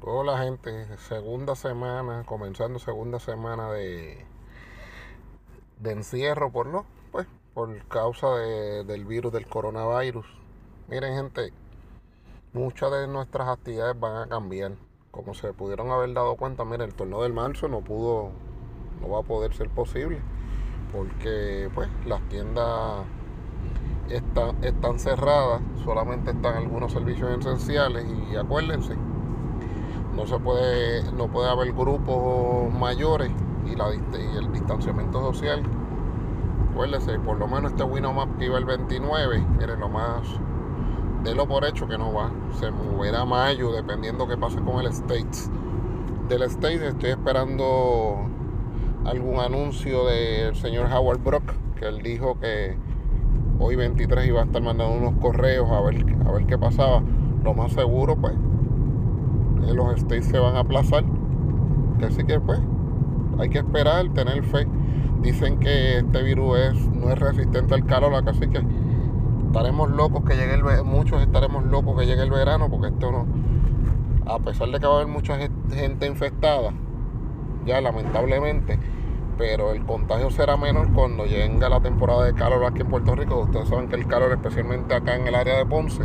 Hola gente, segunda semana, comenzando segunda semana de, de encierro por no, pues por causa de- del virus del coronavirus. Miren gente, muchas de nuestras actividades van a cambiar. Como se pudieron haber dado cuenta, miren, el torneo del marzo no pudo, no va a poder ser posible porque pues las tiendas están, están cerradas, solamente están algunos servicios esenciales y acuérdense, no se puede, no puede haber grupos mayores y, la, y el distanciamiento social. Acuérdense, por lo menos este Winomap que iba el 29, miren lo más, délo por hecho que no va, se moverá mayo dependiendo qué pase con el States. Del States estoy esperando algún anuncio del señor Howard Brock, que él dijo que hoy 23 iba a estar mandando unos correos a ver, a ver qué pasaba. Lo más seguro, pues, los States se van a aplazar. Así que, pues, hay que esperar, tener fe. Dicen que este virus no es resistente al calor, así que estaremos locos que llegue el ve- muchos estaremos locos que llegue el verano, porque esto no, a pesar de que va a haber mucha gen- gente infectada, ya lamentablemente, pero el contagio será menor cuando llegue la temporada de calor aquí en Puerto Rico. Ustedes saben que el calor, especialmente acá en el área de Ponce,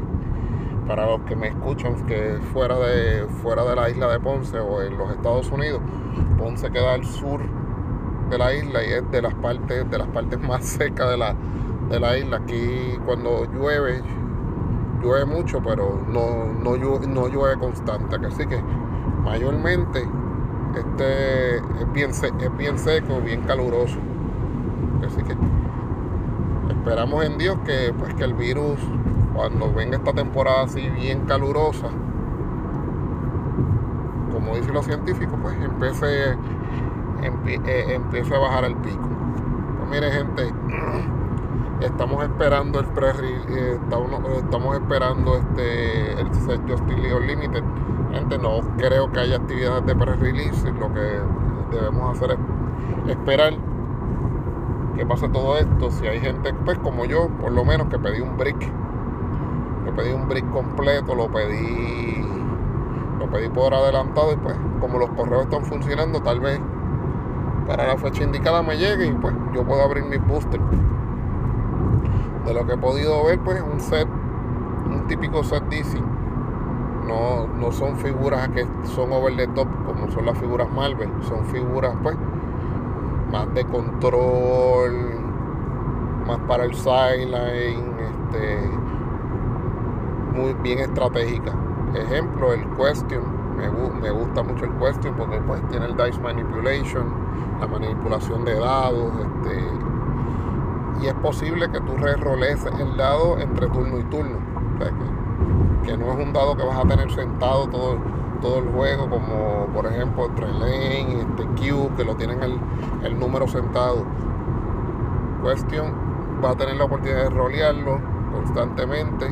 para los que me escuchan que fuera de, fuera de la isla de Ponce o en los Estados Unidos, Ponce queda al sur de la isla y es de las partes, de las partes más secas de la, de la isla. Aquí cuando llueve, llueve mucho, pero no, no, llueve, no llueve constante. Así que mayormente este es bien, es bien seco, bien caluroso. Así que esperamos en Dios que, pues, que el virus, cuando venga esta temporada así bien calurosa, como dicen los científicos, pues empiece, empie- eh, a bajar el pico. Pues mire gente, estamos esperando el pre eh, estamos, esperando este el set Justice League Unlimited. Gente, no creo que haya actividades de pre-release, lo que debemos hacer es esperar que pase todo esto. Si hay gente, pues como yo, por lo menos que pedí un brick, que pedí un brick completo, lo pedí, lo pedí por adelantado y pues como los correos están funcionando, tal vez para la fecha indicada me llegue y pues yo puedo abrir mis boosters. De lo que he podido ver, pues un set, un típico set DC. No, no son figuras que son over the top como son las figuras Marvel, son figuras pues más de control, más para el sideline, este, muy bien estratégica. Ejemplo, el Question, me, me gusta mucho el Question porque pues tiene el dice manipulation, la manipulación de dados, este, y es posible que tú re-roles el dado entre turno y turno. O sea, que, que no es un dado que vas a tener sentado todo, todo el juego, como por ejemplo Trelane, este Q, que lo tienen el, el número sentado. Question va a tener la oportunidad de rolearlo constantemente.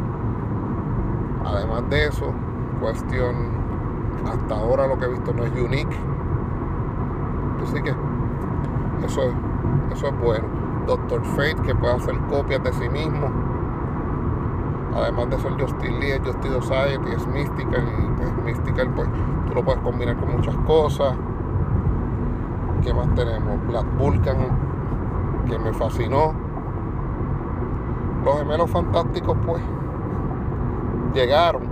Además de eso, Question hasta ahora lo que he visto no es unique. Así que eso es, eso es bueno. Doctor Fate que puede hacer copias de sí mismo. Además de ser Justice League, Justice Society, es Mystical. Y pues Mystical pues tú lo puedes combinar con muchas cosas. ¿Qué más tenemos? Black Vulcan, que me fascinó. Los gemelos fantásticos pues llegaron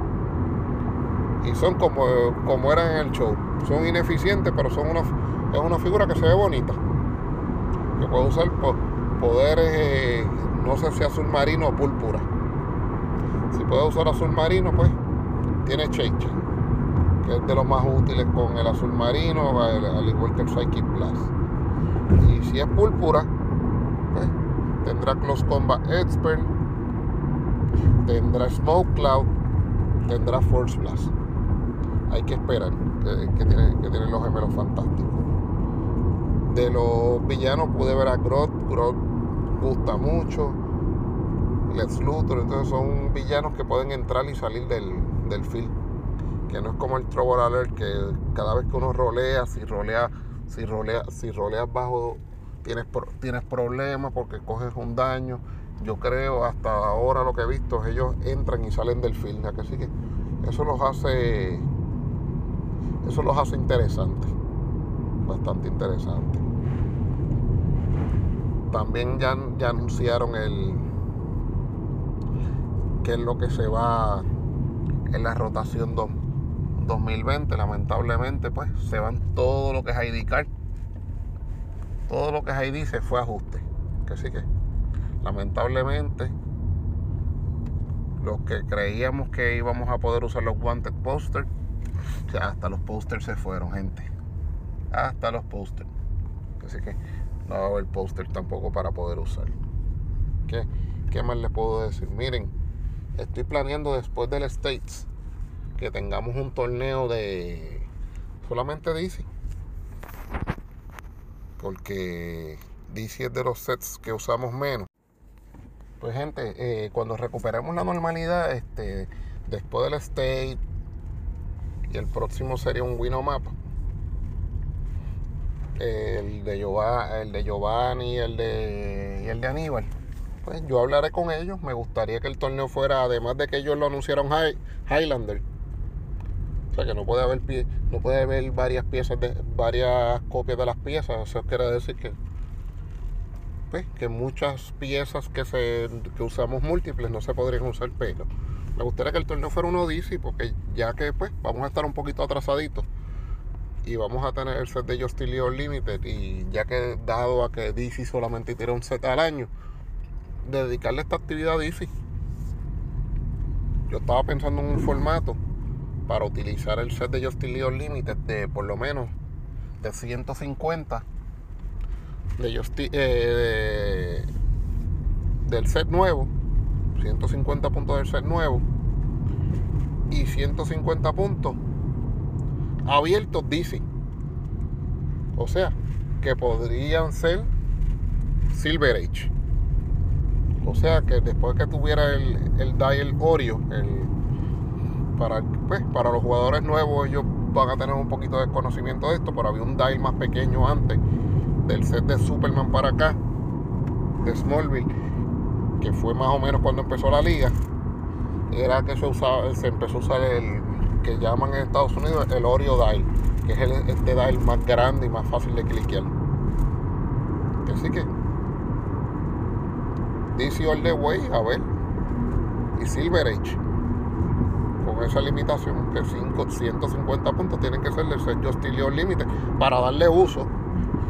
y son como, como eran en el show. Son ineficientes, pero son una, es una figura que se ve bonita. Que puede usar po- poderes, eh, no sé si azul marino o púrpura. Si puede usar azul marino, pues tiene Cheche, que es de los más útiles con el azul marino, al, al igual que el Psychic Blast. Y si es púrpura, pues tendrá Close Combat Expert, tendrá Smoke Cloud, tendrá Force Blast. Hay que esperar que, tienen, los gemelos fantásticos. De los villanos pude ver a Groth, Groth gusta mucho. Lex Luthor, entonces son villanos que pueden entrar y salir del, del field. Que no es como el Trouble Alert, que cada vez que uno rolea, si rolea, si rolea, si roleas bajo, tienes, tienes problemas porque coges un daño. Yo creo, hasta ahora lo que he visto, ellos entran y salen del field. Así que eso los hace eso los hace interesantes, bastante interesantes. También ya, ya anunciaron el que es lo que se va en la rotación 2020. Lamentablemente, pues se van todo lo que es ID card. Todo lo que es ID se fue a ajuste. Que sí que, lamentablemente, los que creíamos que íbamos a poder usar los wanted posters, hasta los posters se fueron, gente. Hasta los posters. Así que no va a haber póster tampoco para poder usar. ¿Qué, ¿Qué más les puedo decir? Miren, estoy planeando después del States que tengamos un torneo de solamente DC. Porque DC es de los sets que usamos menos. Pues gente, eh, cuando recuperemos la normalidad, este, después del State y el próximo sería un Winomap el de Giovanni, el de Giovanni el de, y el de Aníbal. Pues yo hablaré con ellos. Me gustaría que el torneo fuera, además de que ellos lo anunciaron Highlander. O sea que no puede haber no puede haber varias piezas de varias copias de las piezas. Eso quiere decir que pues, que muchas piezas que se que usamos múltiples no se podrían usar pero me gustaría que el torneo fuera uno DC porque ya que pues vamos a estar un poquito atrasaditos y vamos a tener el set de Justin Lee Limited y ya que dado a que DC solamente tiene un set al año, dedicarle esta actividad a DC. Yo estaba pensando en un formato para utilizar el set de Justin Lee Limited de por lo menos de 150 de eh, del set nuevo 150 puntos del set nuevo y 150 puntos abiertos DC. O sea, que podrían ser Silver Age. O sea que después que tuviera el, el dial Oreo, el, para, pues, para los jugadores nuevos ellos van a tener un poquito de conocimiento de esto, pero había un dial más pequeño antes del set de Superman para acá, de Smallville, que fue más o menos cuando empezó la liga, era que se, usaba, se empezó a usar el, que llaman en Estados Unidos el Oreo Dial, que es el, este dial más grande y más fácil de cliquear. Así que DC All the Way, a ver, y Silver Age, con esa limitación, que 150 puntos tienen que ser del set Justin Limited para darle uso.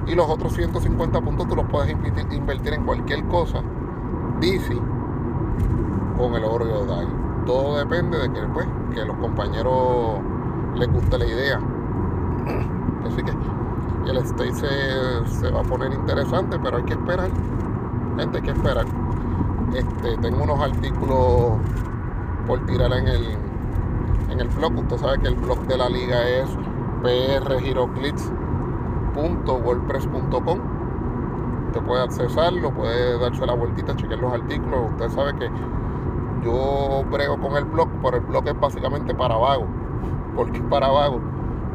Y los otros 150 puntos tú los puedes invertir en cualquier cosa DC con el Oreo Dial todo depende de que, pues, que los compañeros les guste la idea. Así que el stage se, va a poner interesante, pero hay que esperar. Gente, hay que esperar. Este, tengo unos artículos por tirar en el, en el blog. Usted sabe que el blog de la liga es prgiroclits.wordpress.com. Usted puede accesarlo, puede darse la vueltita, chequear los artículos. Usted sabe que yo brego con el blog, pero el blog es básicamente para vago. porque para vago?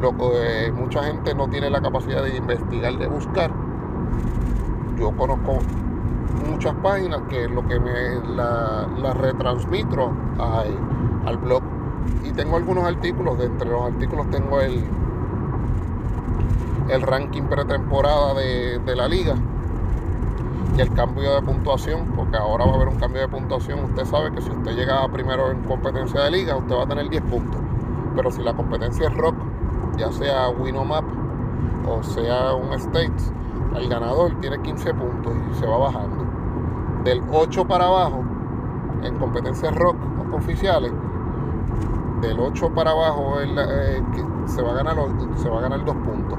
Lo que mucha gente no tiene la capacidad de investigar, de buscar. Yo conozco muchas páginas que lo que me la, retransmito al blog. Y tengo algunos artículos, de entre los artículos tengo el, el ranking pretemporada de, la liga y el cambio de puntuación, porque ahora va a haber un cambio de puntuación. Usted sabe que si usted llega primero en competencia de liga, usted va a tener 10 puntos. Pero si la competencia es rock, ya sea Winomap o sea un States, el ganador tiene 15 puntos y se va bajando. Del 8 para abajo, en competencias rock oficiales, del 8 para abajo eh, se, va a ganar, se va a ganar 2 puntos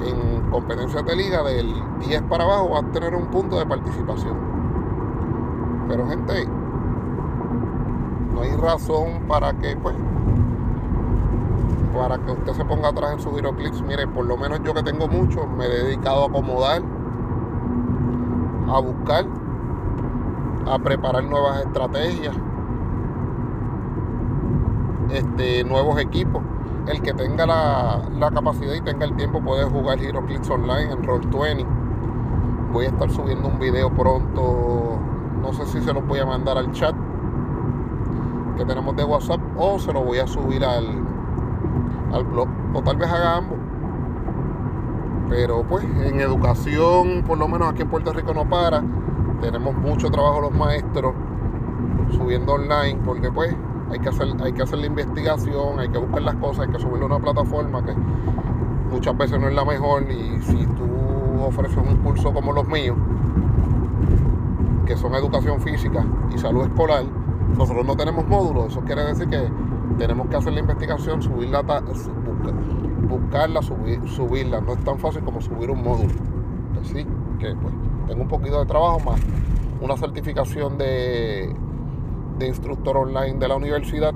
en competencias de liga del 10 para abajo va a tener un punto de participación. Pero gente, no hay razón para que pues para que usted se ponga atrás en sus giroclips. Mire, por lo menos yo que tengo mucho, me he dedicado a acomodar, a buscar, a preparar nuevas estrategias, este, nuevos equipos el que tenga la, capacidad y tenga el tiempo puede jugar HeroClix Online en Roll20. Voy a estar subiendo un video pronto. No sé si se lo voy a mandar al chat que tenemos de WhatsApp o se lo voy a subir al, al blog o tal vez haga ambos. Pero pues en educación, por lo menos aquí en Puerto Rico no para. Tenemos mucho trabajo los maestros subiendo online porque pues hay que hacer, hay que hacer la investigación, hay que buscar las cosas, hay que subirlo a una plataforma que muchas veces no es la mejor y si tú ofreces un curso como los míos, que son educación física y salud escolar, nosotros no tenemos módulos, eso quiere decir que tenemos que hacer la investigación, subirla, buscarla, subir, subirla, no es tan fácil como subir un módulo. Así que pues tengo un poquito de trabajo más, una certificación de, de instructor online de la universidad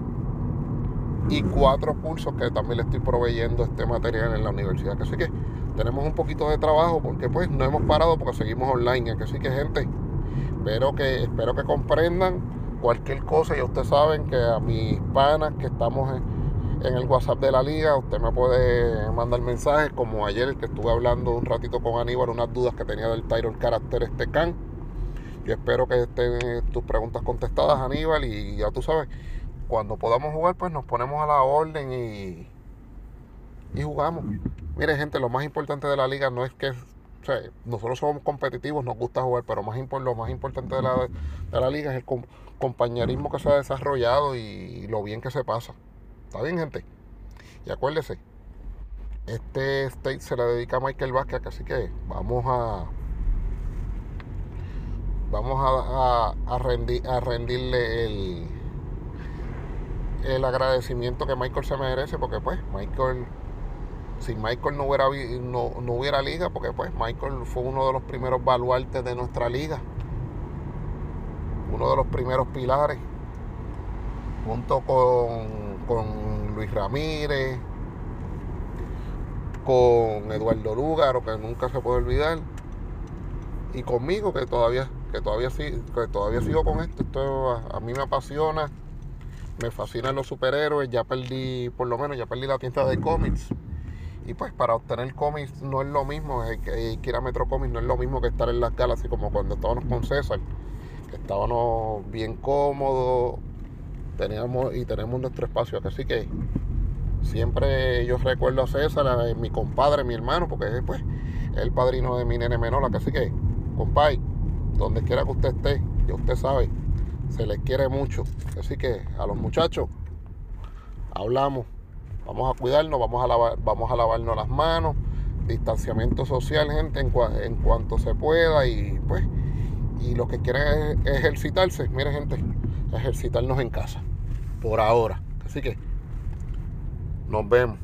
y cuatro cursos que también le estoy proveyendo este material en la universidad. Así que tenemos un poquito de trabajo porque pues no hemos parado porque seguimos online. Así que gente, espero que, espero que comprendan cualquier cosa. Ya ustedes saben que a mis panas que estamos en, en el WhatsApp de la liga, usted me puede mandar mensajes como ayer que estuve hablando un ratito con Aníbal, unas dudas que tenía del Tyrol Carácter este can. Yo espero que estén tus preguntas contestadas, Aníbal, y ya tú sabes, cuando podamos jugar, pues nos ponemos a la orden y, y jugamos. Mire, gente, lo más importante de la liga no es que o sea, nosotros somos competitivos, nos gusta jugar, pero más lo más importante de la, de la liga es el compañerismo que se ha desarrollado y lo bien que se pasa. ¿Está bien, gente? Y acuérdese, este state se le dedica a Michael Vázquez, así que vamos a vamos a, a, rendir, a rendirle el, el agradecimiento que Michael se merece, porque pues Michael si Michael no hubiera, no, no hubiera liga, porque pues Michael fue uno de los primeros baluartes de nuestra liga, uno de los primeros pilares, junto con, con Luis Ramírez, con Eduardo Lúgaro, que nunca se puede olvidar, y conmigo, que todavía, que todavía, que todavía sigo con esto. Esto a, mí me apasiona, me fascinan los superhéroes, ya perdí, por lo menos, ya perdí la tienda de cómics y pues para obtener cómics no es lo mismo, hay que, ir a Metro Comics no es lo mismo que estar en las galas, así como cuando estábamos con César, que estábamos bien cómodos, teníamos y tenemos nuestro espacio. Así que siempre yo recuerdo a César, mi compadre, mi hermano, porque es pues, el padrino de mi nene menor. Así que, compadre, donde quiera que usted esté, ya usted sabe, se les quiere mucho. Así que a los muchachos, hablamos. Vamos a cuidarnos, vamos a, lavar, vamos a lavarnos las manos, distanciamiento social, gente, en, en cuanto se pueda y pues, y los que quieran ejercitarse, mire gente, ejercitarnos en casa, por ahora. Así que nos vemos.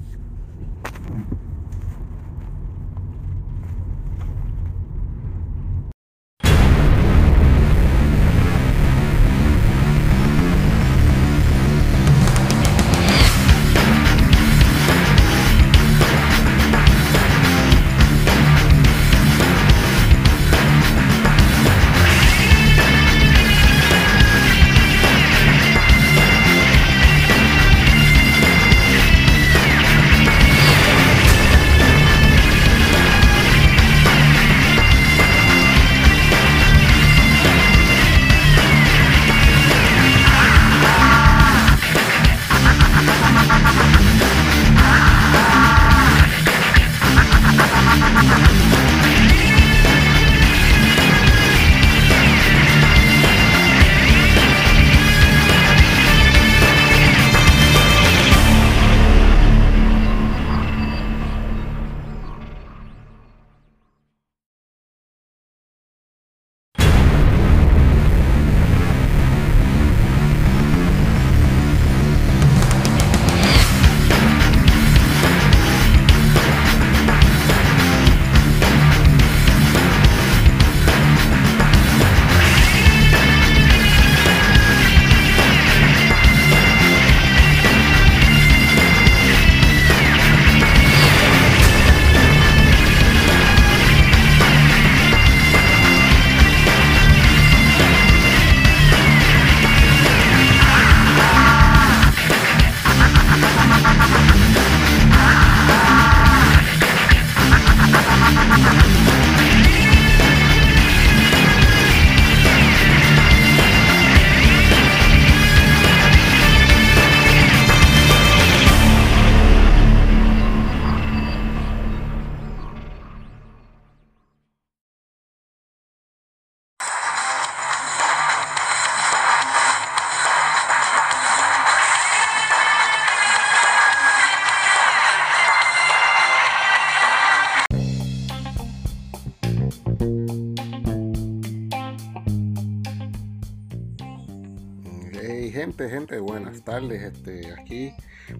Este, aquí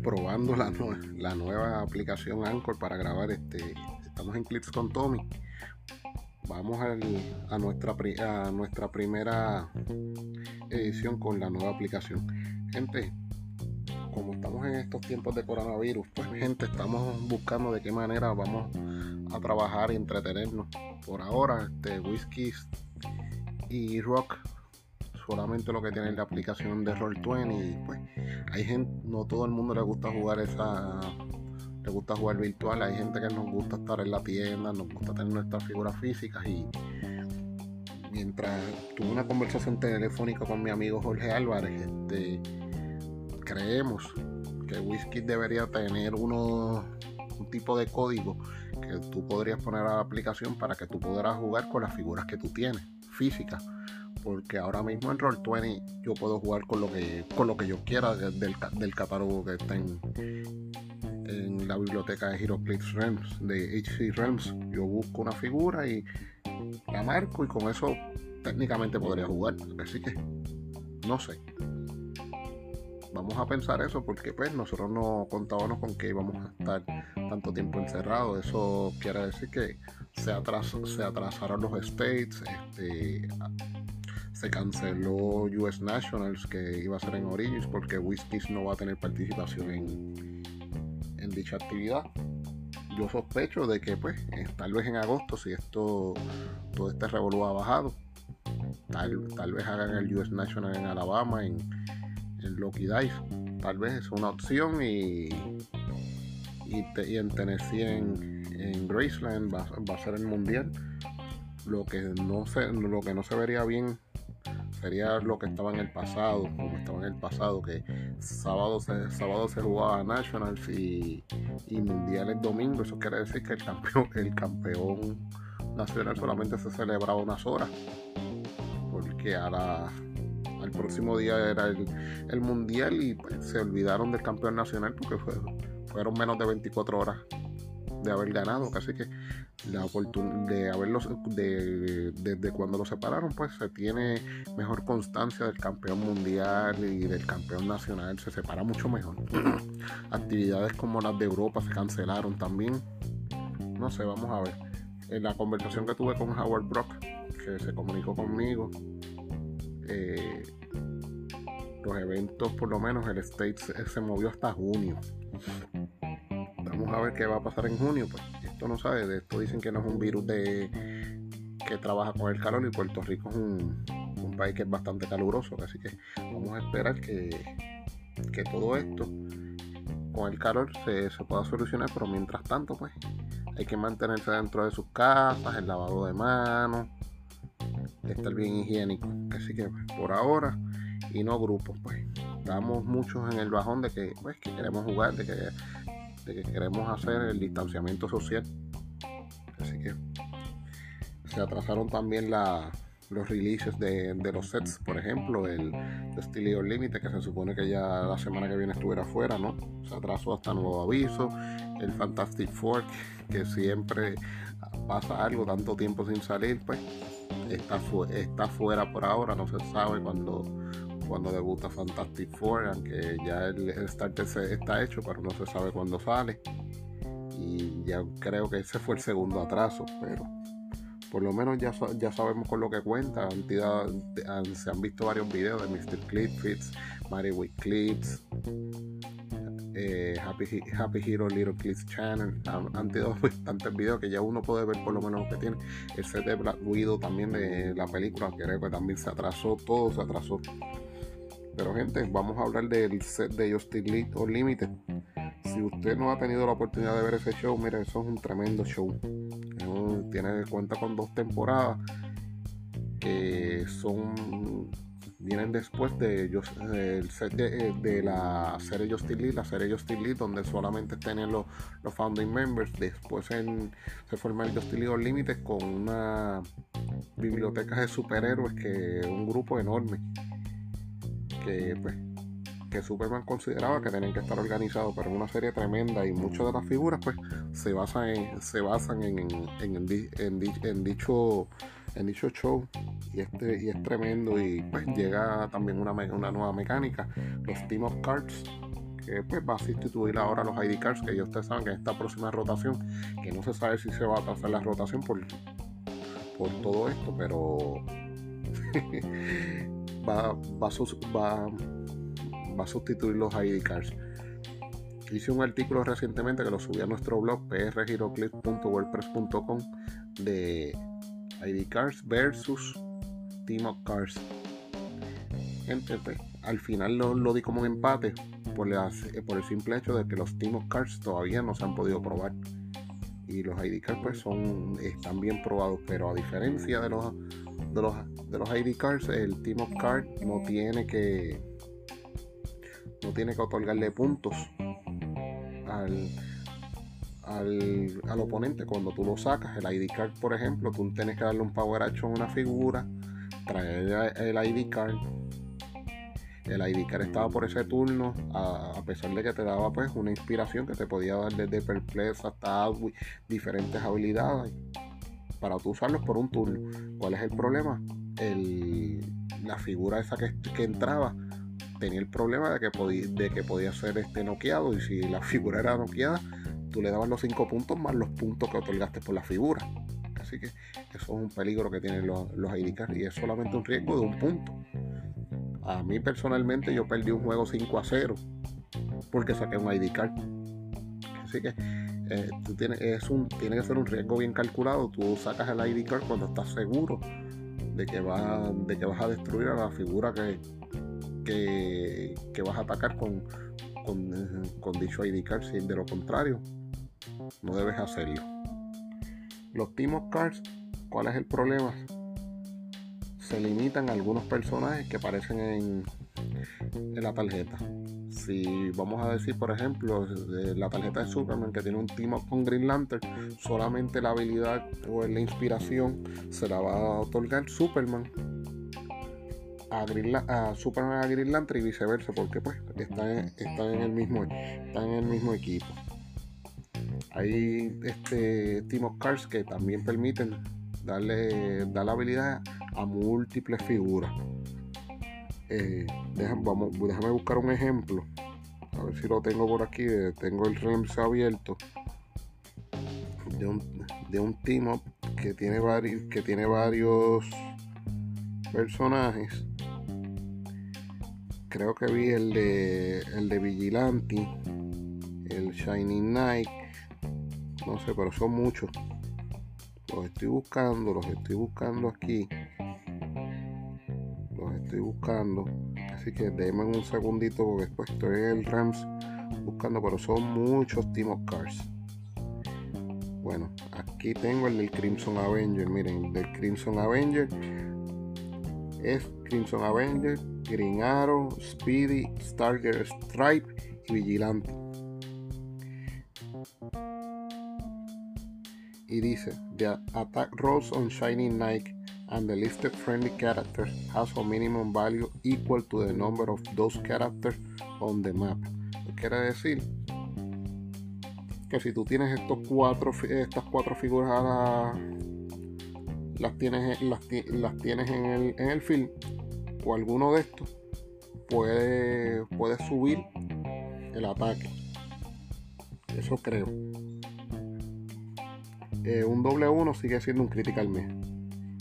probando la, la nueva aplicación Anchor para grabar. Este, estamos en Clips con Tommy. Vamos a, nuestra, a nuestra primera edición con la nueva aplicación. Gente, como estamos en estos tiempos de coronavirus, pues gente, estamos buscando de qué manera vamos a trabajar y entretenernos. Por ahora, este, whiskies y rock solamente lo que tiene la aplicación de Roll20 y pues hay gente, no todo el mundo le gusta jugar esa, le gusta jugar virtual, hay gente que nos gusta estar en la tienda, nos gusta tener nuestras figuras físicas y mientras tuve una conversación telefónica con mi amigo Jorge Álvarez, este, creemos que Whisky debería tener uno, un tipo de código que tú podrías poner a la aplicación para que tú pudieras jugar con las figuras que tú tienes, físicas porque ahora mismo en Roll20 yo puedo jugar con lo que, con lo que yo quiera del, del catálogo que está en, la biblioteca de HeroClix Realms, de HC Realms. Yo busco una figura y la marco y con eso técnicamente podría jugar. Así que no sé. Vamos a pensar eso porque pues nosotros no contábamos con que íbamos a estar tanto tiempo encerrados. Eso quiere decir que se, se atrasaron los states, este, se canceló US Nationals que iba a ser en Origins porque Whiskies no va a tener participación en, en dicha actividad. Yo sospecho de que pues eh, tal vez en agosto si esto todo este revolú ha bajado, tal, tal vez hagan el US National en Alabama, en, en Lucky Dice. Tal vez es una opción y, y, en Tennessee en, en Graceland va, va, a ser el mundial. Lo que no se, lo que no se vería bien sería lo que estaba en el pasado, como estaba en el pasado, que sábado se, sábado se jugaba Nationals y, y Mundial el domingo. Eso quiere decir que el campeón, el campeón nacional solamente se celebraba unas horas. Porque ahora al próximo día era el, mundial y pues, se olvidaron del campeón nacional porque fueron menos de 24 horas de haber ganado, casi que la oportunidad de haberlos de, desde cuando los separaron, pues se tiene mejor constancia del campeón mundial y del campeón nacional, se separa mucho mejor. Actividades como las de Europa se cancelaron también. No sé, vamos a ver. En la conversación que tuve con Howard Brock, que se comunicó conmigo, eh, los eventos, por lo menos el States se movió hasta junio. Vamos a ver qué va a pasar en junio. Pues esto no sabe, de esto dicen que no es un virus de que trabaja con el calor y Puerto Rico es un, país que es bastante caluroso. Así que vamos a esperar que, que todo esto con el calor se, pueda solucionar, pero mientras tanto, pues hay que mantenerse dentro de sus casas, el lavado de manos, estar bien higiénico. Así que pues, por ahora y no grupos, pues estamos muchos en el bajón de que, pues, que queremos jugar, de que que queremos hacer el distanciamiento social. Así que se atrasaron también los releases de, los sets, por ejemplo, el Steel Limite, que se supone que ya la semana que viene estuviera fuera, ¿no? Se atrasó hasta nuevo aviso. El Fantastic Four, que siempre pasa algo, tanto tiempo sin salir, pues está, está fuera por ahora, no se sabe cuándo cuando debuta Fantastic Four, aunque ya el, starter está hecho, pero no se sabe cuándo sale. Y ya creo que ese fue el segundo atraso, pero por lo menos ya, ya sabemos con lo que cuenta. se han visto varios videos de Mr. Clipfits, Mary with Clips, eh, Happy, Happy Hero Little Clips Channel. Han, han bastantes videos que ya uno puede ver por lo menos lo que tiene. El set de Black Widow también de la película, creo que también se atrasó, todo se atrasó. Pero gente, vamos a hablar del set de Justin League Unlimited. Si usted no ha tenido la oportunidad de ver ese show, mire, eso es un tremendo show. tiene cuenta con dos temporadas que son vienen después de el set de, la serie Justin League, la serie Justin League donde solamente tienen los, los founding members. Después se forma el Justin League Unlimited con una biblioteca de superhéroes que es un grupo enorme que pues que Superman consideraba que tenían que estar organizados, pero en una serie tremenda y muchas de las figuras pues se basan en, se basan en, en, dicho en dicho show. Y este y es tremendo y pues llega también una, una nueva mecánica los Team of Cards que pues va a sustituir ahora los ID Cards que ya ustedes saben que en esta próxima rotación que no se sabe si se va a pasar la rotación por, por todo esto pero va, va, va, va a sustituir los ID cards. Hice un artículo recientemente que lo subí a nuestro blog prgiroclip.wordpress.com de ID cards versus Team of Cards. Al final lo, di como un empate por, por el simple hecho de que los Team of Cards todavía no se han podido probar. Y los ID cards pues son, están bien probados, pero a diferencia de los, de los, de los ID cards, el Team of Cards no tiene que no tiene que otorgarle puntos al, al, oponente cuando tú lo sacas. El ID card, por ejemplo, tú tienes que darle un power action a una figura, traer el ID card. El ID card estaba por ese turno, a, pesar de que te daba pues una inspiración que te podía dar desde Perplex hasta diferentes habilidades para tú usarlos por un turno. ¿Cuál es el problema? La figura esa que, entraba tenía el problema de que, podía, ser este noqueado y si la figura era noqueada, tú le dabas los 5 puntos más los puntos que otorgaste por la figura. Así que eso es un peligro que tienen los, los ID y es solamente un riesgo de un punto. A mí personalmente yo perdí un juego 5 a 0 porque saqué un ID card. Así que eh, tienes, es un, tiene que ser un riesgo bien calculado. Tú sacas el ID card cuando estás seguro de que, va, de que vas a destruir a la figura que, que, vas a atacar con, con, dicho ID card. Si de lo contrario, no debes hacerlo. Los Team of Cards, ¿cuál es el problema? Se limitan a algunos personajes que aparecen en, en la tarjeta. Si vamos a decir, por ejemplo, la tarjeta de Superman que tiene un team up con Green Lantern, solamente la habilidad o la inspiración se la va a otorgar Superman a, a Superman a Green Lantern y viceversa, porque pues están, están en el mismo están en el mismo equipo. Hay este Team of Cards que también permiten darle dar la habilidad a múltiples figuras. Eh, déjame, vamos, déjame buscar un ejemplo. A ver si lo tengo por aquí. Tengo el REMS abierto. De un, de un team que tiene varios que tiene varios personajes creo que vi el de el de Vigilante, el Shining Knight, no sé, pero son muchos. Los estoy buscando, los estoy buscando aquí. Estoy buscando. Así que denme un segundito porque después estoy en el Rams buscando, pero son muchos Team of Cars. Bueno, aquí tengo el del Crimson Avenger. Miren, el del Crimson Avenger es Crimson Avenger, Green Arrow, Speedy, Starger Stripe y Vigilante. Y dice, the attack rolls on Shining Knight and the listed friendly characters has a minimum value equal to the number of those characters on the map. Quiere decir que si tú tienes estos cuatro, estas cuatro figuras las tienes, las, tienes en el, en el film o alguno de estos puede, puede subir el ataque. Eso creo. Eh, un doble 1 sigue siendo un critical me.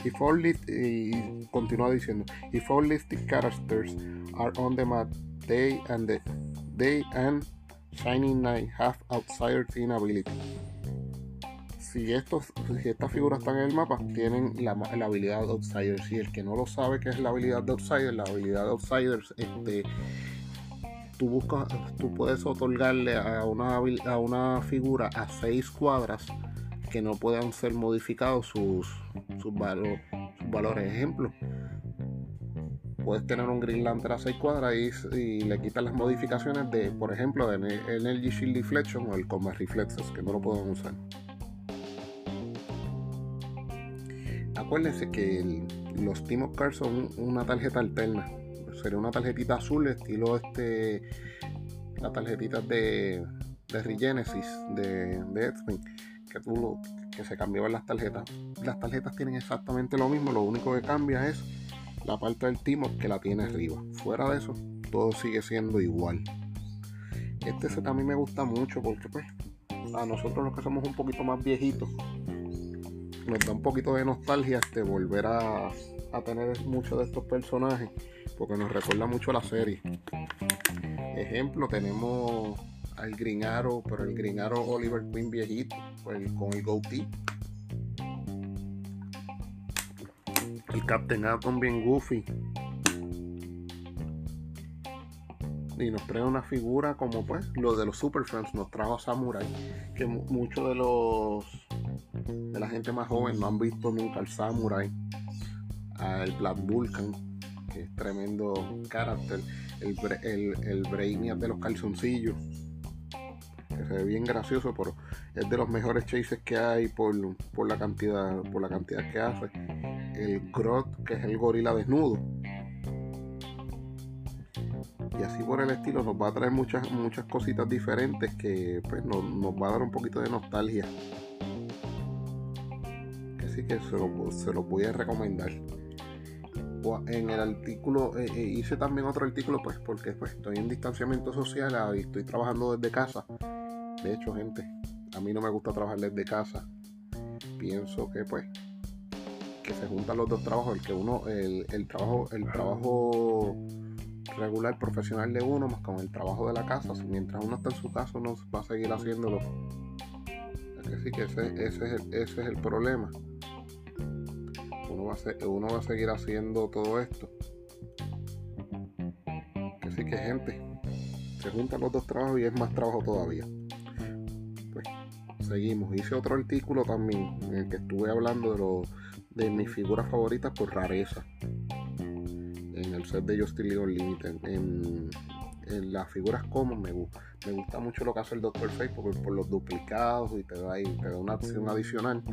If list, y continúa diciendo, if all listed characters are on the map, they and the they and Shining Knight have outsider ability si, estos, si estas figuras están en el mapa, tienen la, habilidad de Outsiders. Y el que no lo sabe qué es la habilidad de Outsiders, la habilidad de Outsiders, este, tú, buscas, tú puedes otorgarle a una, a una figura a seis cuadras que no puedan ser modificados sus, sus, valores. Ejemplo, puedes tener un Green Lantern a 6 cuadras y, le quitas las modificaciones de, por ejemplo, de Energy Shield Deflection o el Combat Reflexes, que no lo pueden usar. acuérdense que los Team of Cards son una tarjeta alterna. sería una tarjetita azul estilo este la tarjetita de, de Regenesis de, de que se cambiaban las tarjetas. Las tarjetas tienen exactamente lo mismo, lo único que cambia es la parte del timo que la tiene arriba. Fuera de eso, todo sigue siendo igual. Este set a mí me gusta mucho porque pues a nosotros los que somos un poquito más viejitos nos da un poquito de nostalgia este volver a, a tener muchos de estos personajes porque nos recuerda mucho la serie. Ejemplo, tenemos al Green Arrow, pero el Green Arrow Oliver Queen viejito, pues, con el goatee. El Captain Atom bien goofy. Y nos trae una figura como pues lo de los Super Friends nos trajo Samurai, que muchos de los de la gente más joven no han visto nunca al Samurai, al Black Vulcan, que es tremendo carácter, el, el, el Brainiac de los calzoncillos se ve bien gracioso, pero es de los mejores chases que hay por, la cantidad por la cantidad que hace. El Grot, que es el gorila desnudo. Y así por el estilo nos va a traer muchas, muchas cositas diferentes que pues, nos, va a dar un poquito de nostalgia. Así que se los se voy a recomendar en el artículo eh, eh, hice también otro artículo pues porque pues estoy en distanciamiento social y estoy trabajando desde casa de hecho, gente, a mí no me gusta trabajar desde casa. Pienso que pues que se juntan los dos trabajos, el que uno, el, trabajo, el trabajo regular profesional de uno más con el trabajo de la casa. Mientras uno está en su casa, uno va a seguir haciéndolo. Así que ese, es, el, ese es el problema. Uno va, a uno va a seguir haciendo todo esto. Así que gente, se juntan los dos trabajos y es más trabajo todavía seguimos. Hice otro artículo también en el que estuve hablando de, lo, de mis figuras favoritas por rareza. En el set de Justice League Unlimited. En, en las figuras comunes me, gusta, me gusta mucho lo que hace el Doctor Fate porque por los duplicados y te da, te da una acción adicional.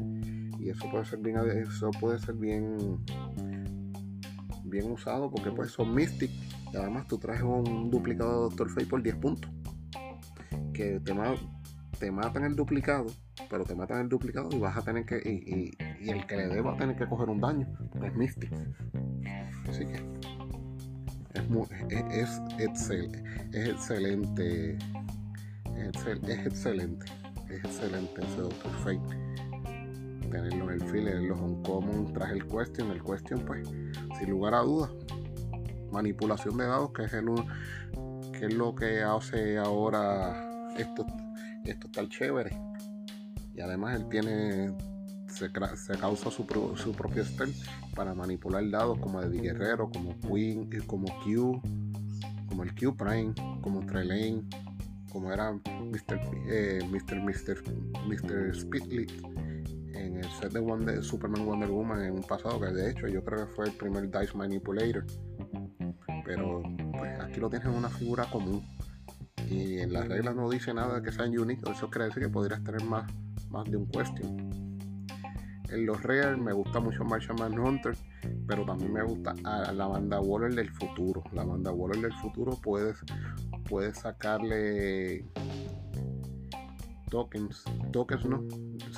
Y eso puede ser bien, eso puede ser bien, bien usado porque pues son Mystic. Y además tú traes un duplicado de Doctor Fate por 10 puntos. Que te, te matan el duplicado, pero te matan el duplicado y vas a tener que. Y, el que le dé va a tener que coger un daño, es Mystic. Así que. Es, es, excelente. Es excelente. Es, excelente. Es excelente ese Doctor Fate. Tenerlo en el filler, los uncommon tras el question. El question, pues, sin lugar a dudas. Manipulación de dados, que es el que es lo que hace ahora estos esto está chévere. Y además él tiene, se, causa su, propio spell para manipular dados como de Guerrero, como Queen, eh, como Q, como el Q Prime, como Trelane, como era Mr. Eh, Mr. Mr. Mr. En el set de Superman Wonder Woman en un pasado, que de hecho yo creo que fue el primer Dice Manipulator. Pero pues aquí lo tienes en una figura común y en las reglas no dice nada que sean unique, eso quiere decir que podrías tener más, más de un question. En los real me gusta mucho Martian Hunter pero también me gusta la banda Waller del futuro. La banda Waller del futuro puedes, puedes sacarle tokens, tokens no,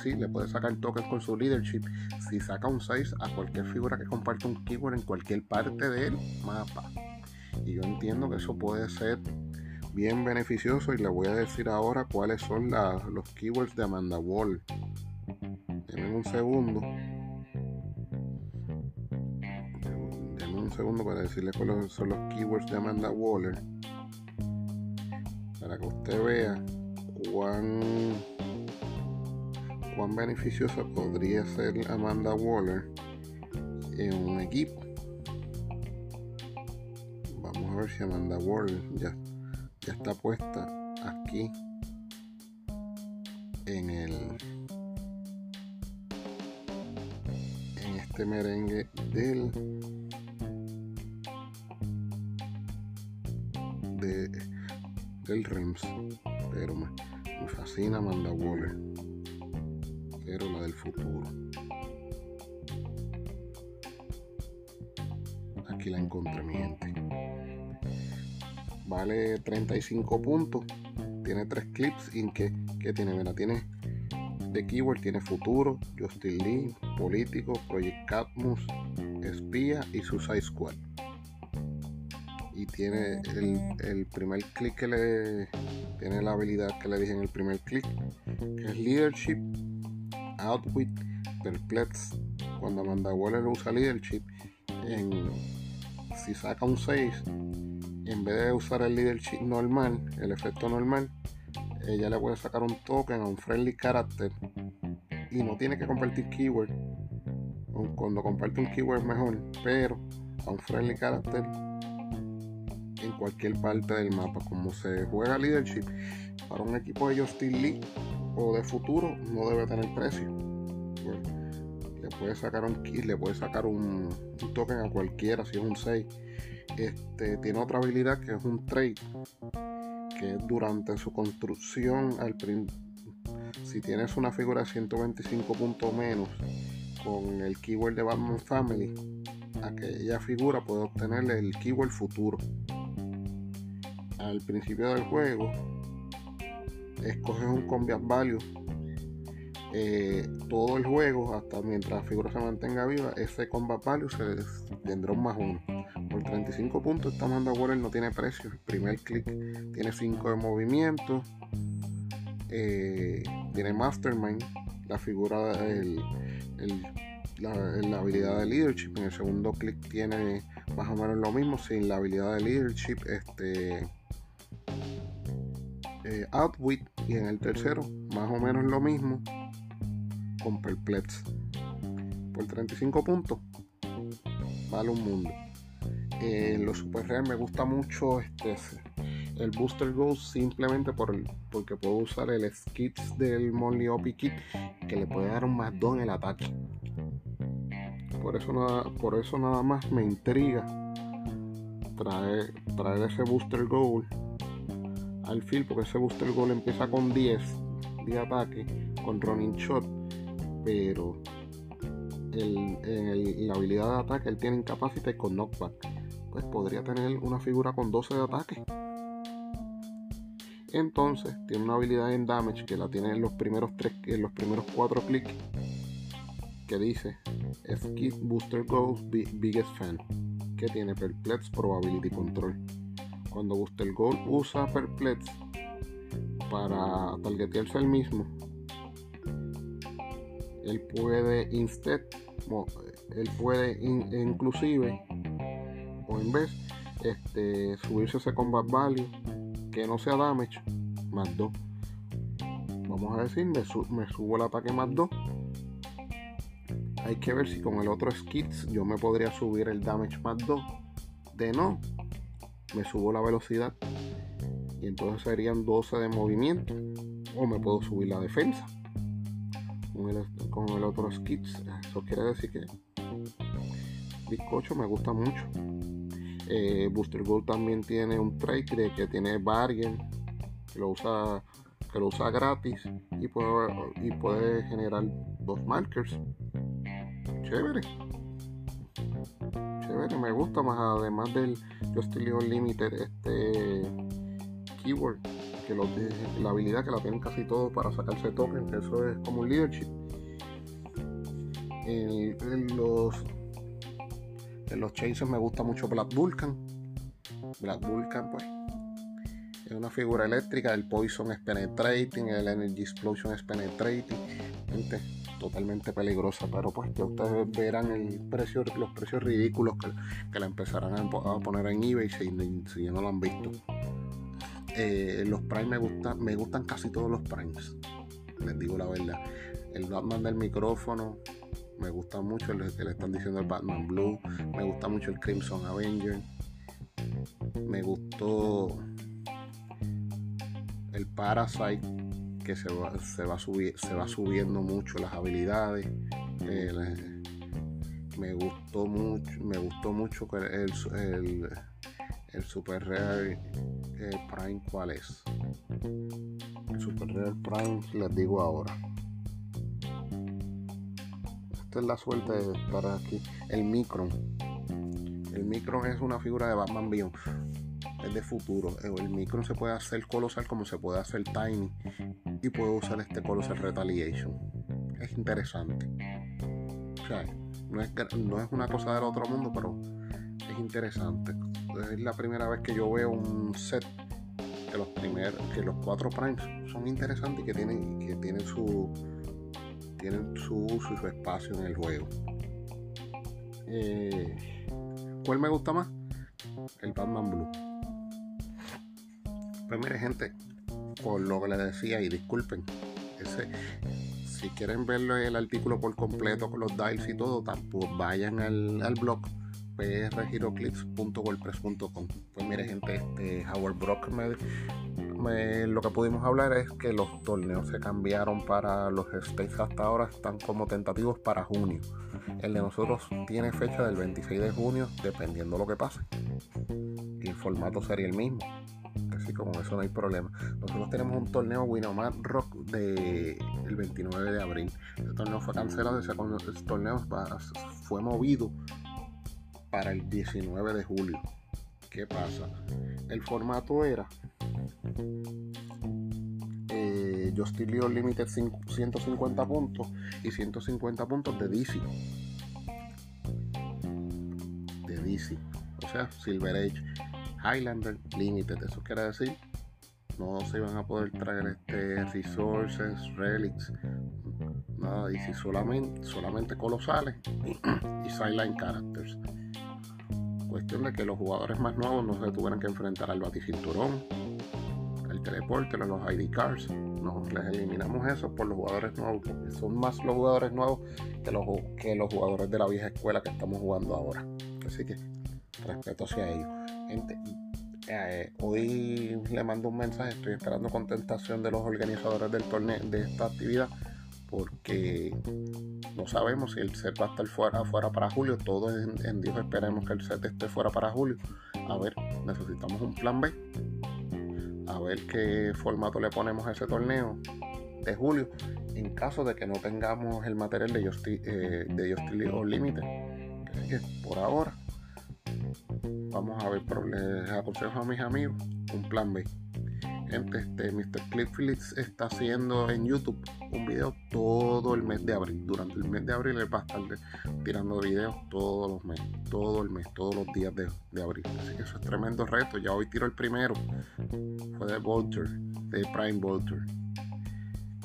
sí, le puedes sacar tokens con su leadership. Si saca un 6 a cualquier figura que comparte un keyword en cualquier parte del mapa. Y yo entiendo que eso puede ser bien beneficioso y le voy a decir ahora cuáles son los keywords de Amanda Wall. Denme un segundo. Denme un segundo para decirle cuáles son los keywords de Amanda Waller. Para que usted vea cuán, cuán beneficiosa podría ser Amanda Waller en un equipo. Vamos a ver si Amanda Waller ya está puesta aquí en el en este merengue del de, del Rems pero me, me fascina Amanda Waller. Pero la del futuro. Aquí la encontré mi gente vale 35 puntos. Tiene tres clips y que, tiene, mira, tiene de keyword, tiene futuro, Justin Lee, político, Project Catmus, espía y Suicide Squad. Y tiene el, primer clic que le tiene la habilidad que le dije en el primer clic, que es leadership, outwit, perplex. Cuando Amanda Waller usa leadership, en, si saca un 6, en vez de usar el leadership normal, el efecto normal, ella le puede sacar un token a un friendly character y no tiene que compartir keyword. Cuando comparte un keyword mejor, pero a un friendly character en cualquier parte del mapa. Como se juega leadership para un equipo de Justin Lee o de futuro, no debe tener precio. Le puede sacar un le puede sacar un, un token a cualquiera si es un 6 este, tiene otra habilidad que es un trade, que durante su construcción, al si tienes una figura de 125 puntos menos con el keyword de Batman Family, aquella figura puede obtener el keyword futuro. Al principio del juego, escoges un combat value eh, todo el juego, hasta mientras la figura se mantenga viva, ese combat value se tendrá un más uno. Por 35 puntos, esta Waller no tiene precio. El primer clic tiene 5 de movimiento. Eh, tiene Mastermind, la figura, el, la, habilidad de leadership. En el segundo clic tiene más o menos lo mismo, sin la habilidad de leadership. Este. Eh, Outwit y en el tercero más o menos lo mismo con Perplex. Por 35 puntos, vale un mundo. En los Super Rare me gusta mucho este el Booster Ghost simplemente por porque puedo usar el Skits del Molly Kit que le puede dar un más 2 en el ataque. Por eso nada, por eso nada más me intriga traer, traer ese Booster Gold al field porque ese Booster Gold empieza con 10 de ataque con Running Shot pero la habilidad de ataque él tiene incapacita con knockback. Pues podría tener una figura con 12 de ataque. Entonces tiene una habilidad en damage que la tiene en los primeros tres, los primeros cuatro clics. Que dice Skip Booster Ghost Biggest Fan. Que tiene Perplex Probability Control. Cuando Booster Gold usa Perplex para targetearse el mismo, él puede instead, él puede inclusive o en vez este, subirse ese combat value que no sea damage más 2 vamos a decir me, subo el ataque más 2 hay que ver si con el otro skits yo me podría subir el damage más 2 de no me subo la velocidad. Y entonces serían 12 de movimiento o me puedo subir la defensa con el, otro skits. Eso quiere decir que bizcocho me gusta mucho. Eh, Booster Gold también tiene un trade de que tiene Bargain, que lo usa que lo usa gratis y puede, y puede generar dos markers. Chévere. Chévere, me gusta más además del Justin Limited este keyword la habilidad que la tienen casi todos para sacarse token, eso es como un leadership. En, los en los chases me gusta mucho Black Vulcan. Black Vulcan, pues, es una figura eléctrica. El Poison es penetrating, el Energy Explosion es penetrating. Gente, totalmente peligrosa, pero pues ya ustedes verán el precio, los precios ridículos que, la empezarán a, poner en eBay si, si no lo han visto. Eh, los Prime me gustan, me gustan casi todos los Primes. Les digo la verdad. El Batman del micrófono, me gusta mucho el que le están diciendo el Batman Blue. Me gusta mucho el Crimson Avenger. Me gustó el Parasite que se va, se va, se va subiendo mucho las habilidades. me gustó mucho, me gustó mucho el, el, el Super Rare eh, Prime, ¿cuál es? El Super Rare Prime, les digo ahora. Esta es la suerte de estar aquí. El Micron. El Micron es una figura de Batman Beyond. es de futuro. El micro se puede hacer colosal como se puede hacer tiny y puedo usar este colosal retaliation. Es interesante. O sea, no es, no es una cosa del otro mundo, pero es interesante. Es la primera vez que yo veo un set que los primeros, que los cuatro primes son interesantes y que tienen, que tienen su tienen su uso y su espacio en el juego. Eh, ¿Cuál me gusta más? El Batman Blue. Pues mire gente, por lo que les decía y disculpen, ese, si quieren verlo el artículo por completo con los dials y todo, tampoco vayan al, al blog prgiroclips.wordpress.com. Pues mire gente, este Howard Brock me, lo que pudimos hablar es que los torneos se cambiaron para los States hasta ahora, están como tentativos para junio. El de nosotros tiene fecha del 26 de junio, dependiendo lo que pase. Y el formato sería el mismo. Así como eso no hay problema. Nosotros tenemos un torneo Winomar Rock de el 29 de abril. El torneo fue cancelado, ese torneo fue movido para el 19 de julio. ¿Qué pasa? El formato era eh, Justin League Limited 150 puntos y 150 puntos de DC. De DC. O sea, Silver Age Highlander Limited. Eso quiere decir no se iban a poder traer este resources, relics, nada, DC solamente, solamente colosales y sideline characters. Cuestión de que los jugadores más nuevos no se tuvieran que enfrentar al baticinturón, al teleporte, a los ID cards. Nos les eliminamos eso por los jugadores nuevos, porque son más los jugadores nuevos que los, que los jugadores de la vieja escuela que estamos jugando ahora. Así que respeto hacia ellos. Gente, eh, hoy le mando un mensaje, estoy esperando contestación de los organizadores del torneo de esta actividad porque no sabemos si el set va a estar fuera, para julio. Todos en, Dios esperemos que el set esté fuera para julio. A ver, necesitamos un plan B. A ver qué formato le ponemos a ese torneo de julio. En caso de que no tengamos el material de Justice, eh, de que por ahora vamos a ver, les aconsejo a mis amigos un plan B. Gente, este, Mr. Phillips está haciendo en YouTube un video todo el mes de abril. Durante el mes de abril él va a estar tirando videos todos los meses, todo el mes, todos los días de, abril. Así que eso es tremendo reto. Ya hoy tiro el primero. Fue de Volter, de Prime Volter.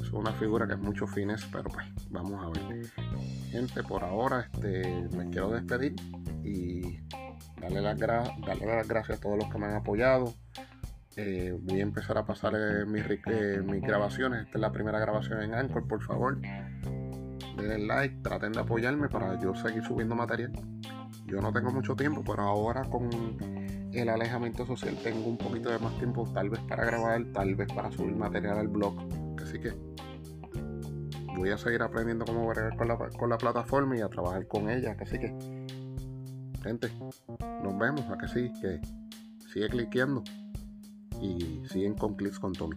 Es una figura que es mucho fines, pero pues vamos a ver. Gente, por ahora este, me quiero despedir y darle las gracias a todos los que me han apoyado eh, voy a empezar a pasar eh, mis, eh, mis, grabaciones. Esta es la primera grabación en Anchor, por favor. Denle like, traten de apoyarme para yo seguir subiendo material. Yo no tengo mucho tiempo, pero ahora con el alejamiento social tengo un poquito de más tiempo, tal vez para grabar, tal vez para subir material al blog. Así que voy a seguir aprendiendo cómo bregar con la, plataforma y a trabajar con ella. Así que, gente, nos vemos. A que que sigue cliqueando y siguen con clics con Tommy.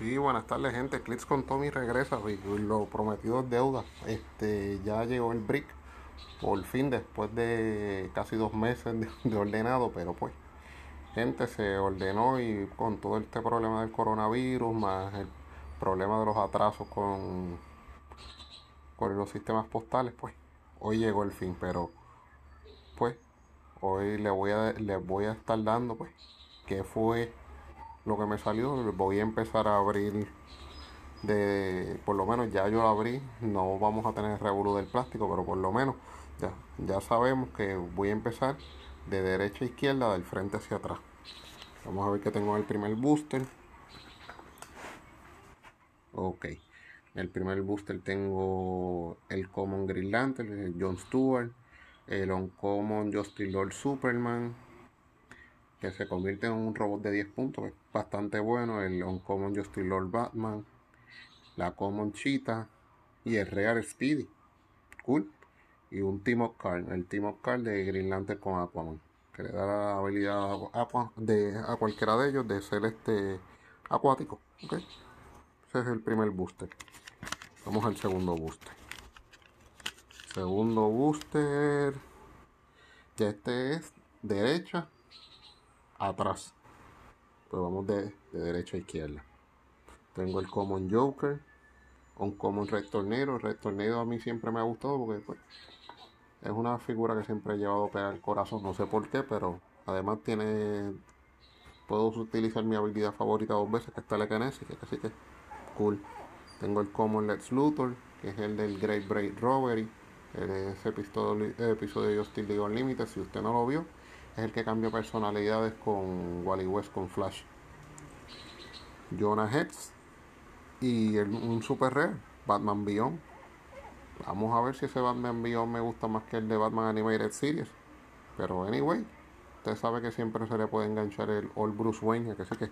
Sí, buenas tardes gente, Clips con Tommy regresa, lo prometido es deuda. Este, ya llegó el brick, por fin después de casi dos meses de, ordenado, pero pues, gente se ordenó y con todo este problema del coronavirus, más el problema de los atrasos con, con los sistemas postales, pues, hoy llegó el fin, pero pues hoy le voy a, les voy a estar dando pues qué fue lo que me salió. Voy a empezar a abrir de, por lo menos ya yo lo abrí, no vamos a tener revolú del plástico, pero por lo menos ya, ya sabemos que voy a empezar de derecha a izquierda, del frente hacia atrás. Vamos a ver que tengo el primer booster. Ok. El primer booster tengo el Common Green el John Stewart, el Uncommon Justice Lord Superman, que se convierte en un robot de 10 puntos, es bastante bueno, el Uncommon Justice Lord Batman, la Common Cheetah y el Real Speedy, cool, y un Team Card, el Team Card de Green con Aquaman, que le da la habilidad a, de, a cualquiera de ellos de ser este acuático, ese es el primer booster, vamos al segundo booster. Segundo booster. Este es derecha atrás. Pues vamos de, derecha a izquierda. Tengo el Common Joker. Un Common Red Tornado. Red Tornado a mí siempre me ha gustado porque pues, es una figura que siempre he llevado a pegar el corazón. No sé por qué, pero además tiene. Puedo utilizar mi habilidad favorita dos veces, que está la Kinesis, así que cool. Tengo el Common Let's Luthor, que es el del Great Break Robbery. Ese episodio, episodio de Justice League Unlimited, si usted no lo vio, es el que cambia personalidades con Wally West con Flash. Jonah Hex y un super rare, Batman Beyond. Vamos a ver si ese Batman Beyond me gusta más que el de Batman Animated Series. Pero anyway, usted sabe que siempre se le puede enganchar el All Bruce Wayne, que sé que.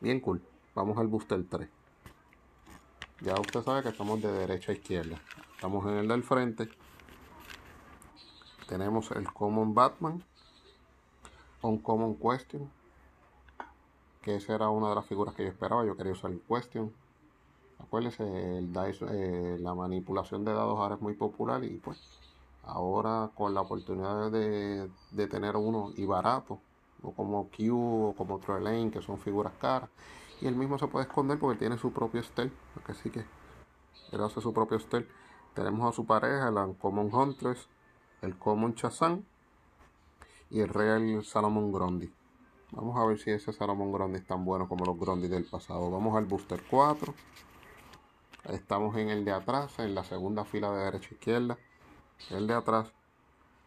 Bien cool. Vamos al booster 3. Ya usted sabe que estamos de derecha a izquierda. Estamos en el del frente. Tenemos el Common Batman. Un Common Question. Que esa era una de las figuras que yo esperaba. Yo quería usar el Question. Acuérdense, el eh, la manipulación de dados ahora es muy popular y pues ahora con la oportunidad de, de tener uno y barato, o como Q o como Trelane, que son figuras caras, y él mismo se puede esconder porque tiene su propio stealth, así que él hace su propio stealth. Tenemos a su pareja, el Common Huntress, el Common Chazan y el Real Salomon Grundy. Vamos a ver si ese Salomon Grundy es tan bueno como los Grundy del pasado. Vamos al Booster 4. Estamos en el de atrás, en la segunda fila de derecha a izquierda. El de atrás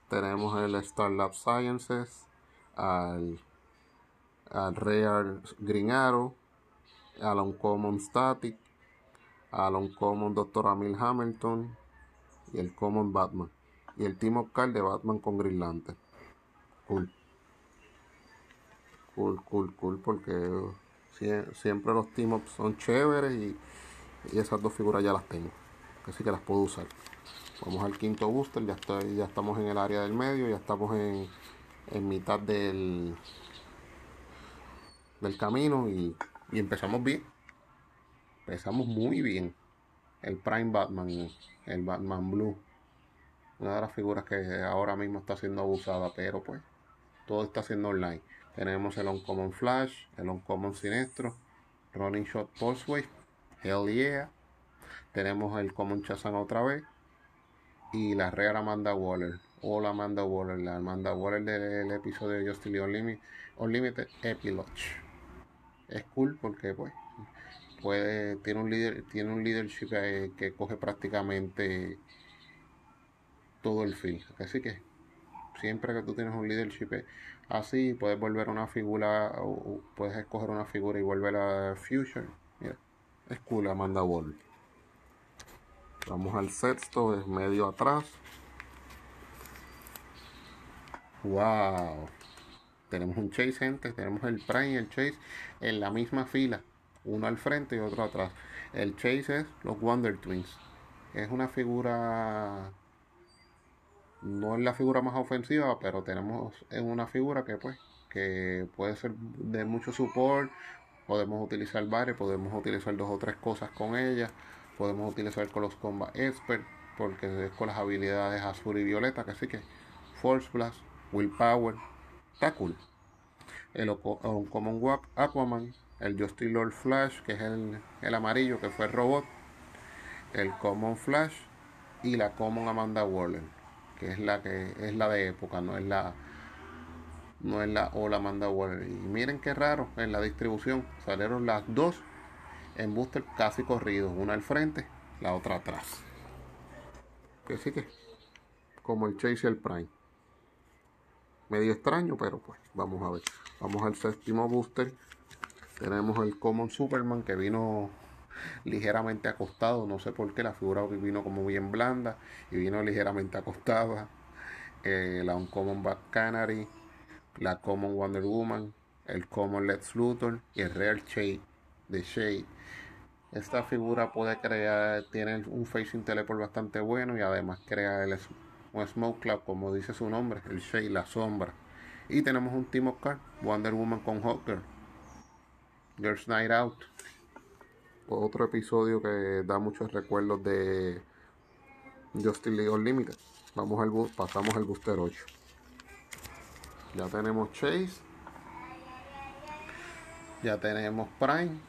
tenemos el Starlab Sciences, al, al Real Green Arrow, al Uncommon Static, al Uncommon Dr. Amil Hamilton y el Common Batman. Y el Team Oscar de Batman con Green. Cool. Cool, cool, cool, porque siempre los team ups son chéveres y, esas dos figuras ya las tengo. Así que las puedo usar. Vamos al quinto booster, ya, estoy, ya estamos en el área del medio, ya estamos en, en mitad del, del camino y y empezamos bien. Empezamos muy bien. El Prime Batman, el Batman Blue. Una de las figuras que ahora mismo está siendo abusada, pero pues todo está siendo online. Tenemos el Uncommon Flash, el Uncommon Sinestro, Running Shot Pulsewave, Hell Yeah. Tenemos el Common Chazan otra vez. Y la Real Amanda Waller. O la Amanda Waller. La Amanda Waller del episodio de Justice Unlimited, Unlimited Epilogue es cool porque pues puede tiene un líder tiene un leadership que, coge prácticamente todo el field así que siempre que tú tienes un leadership así puedes volver una figura puedes escoger una figura y volver a future mira es cool Amanda Wall vamos al sexto es medio atrás wow tenemos un Chase, gente. Tenemos el Prime y el Chase en la misma fila. Uno al frente y otro atrás. El Chase es los Wonder Twins. Es una figura. No es la figura más ofensiva, pero tenemos es una figura que pues que puede ser de mucho support. Podemos utilizar varios, podemos utilizar dos o tres cosas con ella. Podemos utilizar con los Combat Expert, porque es con las habilidades azul y violeta. Así que Force Blast, Willpower, Está cool. El Common Aquaman, el Justice Lord Flash, que es el, amarillo, que fue el robot, el Common Flash y la Common Amanda Waller, que es la que es la de época, no es la no es la o la Amanda Waller. Y miren qué raro en la distribución salieron las dos en booster casi corridos, una al frente, la otra atrás. Que sí que como el Chase y el Prime medio extraño, pero pues vamos a ver. Vamos al séptimo booster. Tenemos el Common Superman que vino ligeramente acostado. No sé por qué la figura vino como bien blanda y vino ligeramente acostada. Eh, la Uncommon Back Canary, la Common Wonder Woman, el Common Lex Luthor y el Real Shade de Shade. Esta figura puede crear, tiene un facing teleport bastante bueno y además crea el un Smoke Cloud, como dice su nombre, el Shade, la sombra. Y tenemos un Team Oscar, Wonder Woman con Hawker, Girls Night Out. Otro episodio que da muchos recuerdos de, Justin League Unlimited. Vamos al bus, pasamos al booster 8. Ya tenemos Chase. Ya tenemos Prime.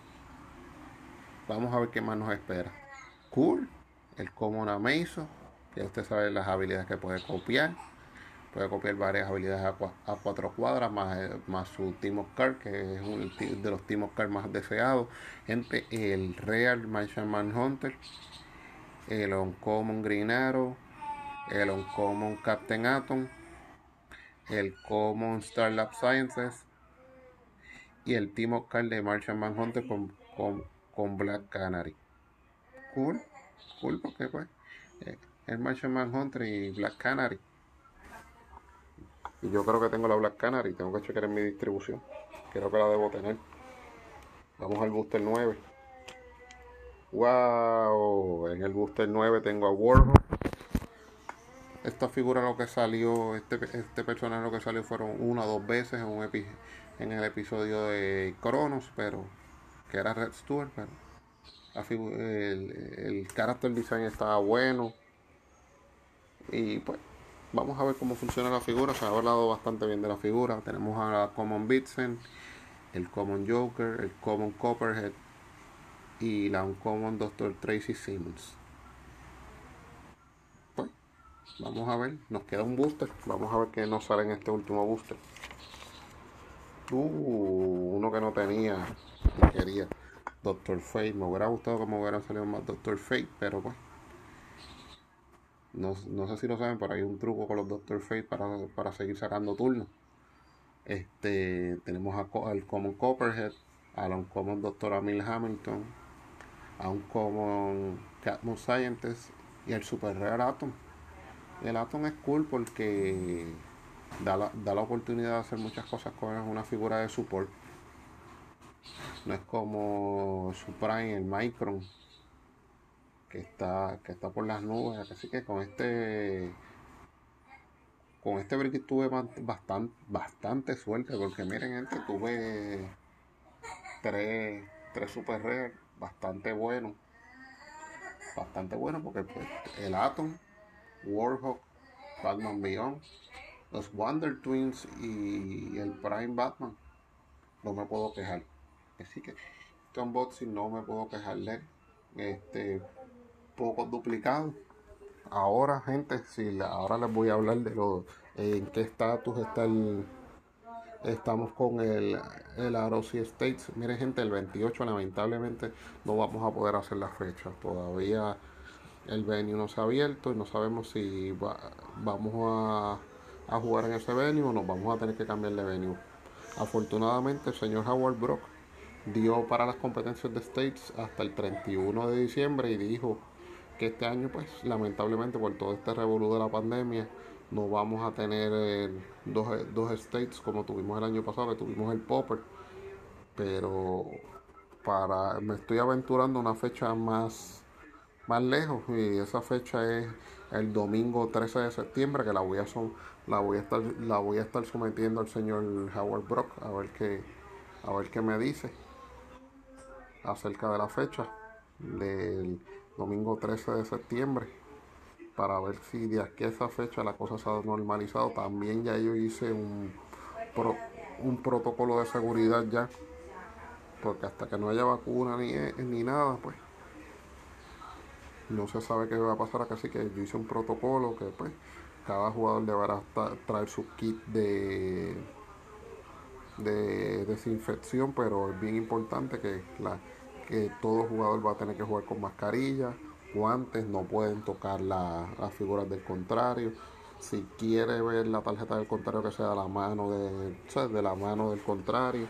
Vamos a ver qué más nos espera. Cool. El Common Amazo. Ya usted sabe las habilidades que puede copiar. Puede copiar varias habilidades a, cuatro cuadras, más, más su Team Card, que es uno de los Team Card más deseados. Gente, el Real Martian Manhunter. El Uncommon Green Arrow. El Uncommon Captain Atom. El Common Starlab Sciences. Y el Team Card de Martian Manhunter con, con con Black Canary. Cool, cool porque pues eh, el Martian Manhunter y Black Canary. Y yo creo que tengo la Black Canary, tengo que checar en mi distribución. Creo que la debo tener. Vamos al booster 9. Wow, en el booster 9 tengo a Warhol. Esta figura lo que salió, este, este personaje lo que salió fueron una o dos veces en, un en el episodio de Cronos, pero que era Red Stewart, pero el, el character design estaba bueno. Y pues vamos a ver cómo funciona la figura. Se ha hablado bastante bien de la figura. Tenemos a la Common Bitsen, el Common Joker, el Common Copperhead y la Uncommon Dr. Tracy Simmons. Pues vamos a ver. Nos queda un booster. Vamos a ver qué nos sale en este último booster. Uh, uno que no tenía quería. Doctor Fate, me hubiera gustado que me hubiera salido más Doctor Fate, pero pues. No, sé si lo saben, pero hay un truco con los Doctor Fate para, seguir sacando turnos. Este, tenemos al Common Copperhead, a un Common Doctor Amil Hamilton, a un Common Catmon Scientist y el Super Rare Atom. El Atom es cool porque da la, da la oportunidad de hacer muchas cosas con una figura de support no es como su Prime, el Micron, que está, que está por las nubes. Así que con este con este break tuve bastante, bastante suerte porque miren gente tuve tres, tres super rare bastante buenos bastante bueno porque pues, el Atom Warhawk Batman Beyond los Wonder Twins y el Prime Batman no me puedo quejar Así que este unboxing no me puedo quejar de Este, poco duplicado. Ahora, gente, si ahora les voy a hablar de lo en qué estatus está el estamos con el, el Arosi States. Miren, gente, el 28 lamentablemente no vamos a poder hacer la fecha. Todavía el venue no se ha abierto y no sabemos si vamos a, a, jugar en ese venue o nos vamos a tener que cambiar de venue. Afortunadamente, el señor Howard Brock dio para las competencias de States hasta el 31 de diciembre y dijo que este año, pues lamentablemente por todo este revolú de la pandemia, no vamos a tener eh, dos, dos States como tuvimos el año pasado, que tuvimos el Popper. Pero para me estoy aventurando una fecha más, más lejos y esa fecha es el domingo 13 de septiembre que la voy a son, la voy a estar la voy a estar sometiendo al señor Howard Brock a ver qué a ver qué me dice acerca de la fecha del domingo 13 de septiembre para ver si de aquí a esa fecha la cosa se ha normalizado. También ya yo hice un, un protocolo de seguridad ya, porque hasta que no haya vacuna ni, ni nada, pues no se sabe qué va a pasar acá, así que yo hice un protocolo que pues cada jugador deberá traer su kit de de desinfección, pero es bien importante que, la, todo jugador va a tener que jugar con mascarilla, guantes, no pueden tocar las figuras del contrario. Si quiere ver la tarjeta del contrario que sea la mano de, de la mano del contrario,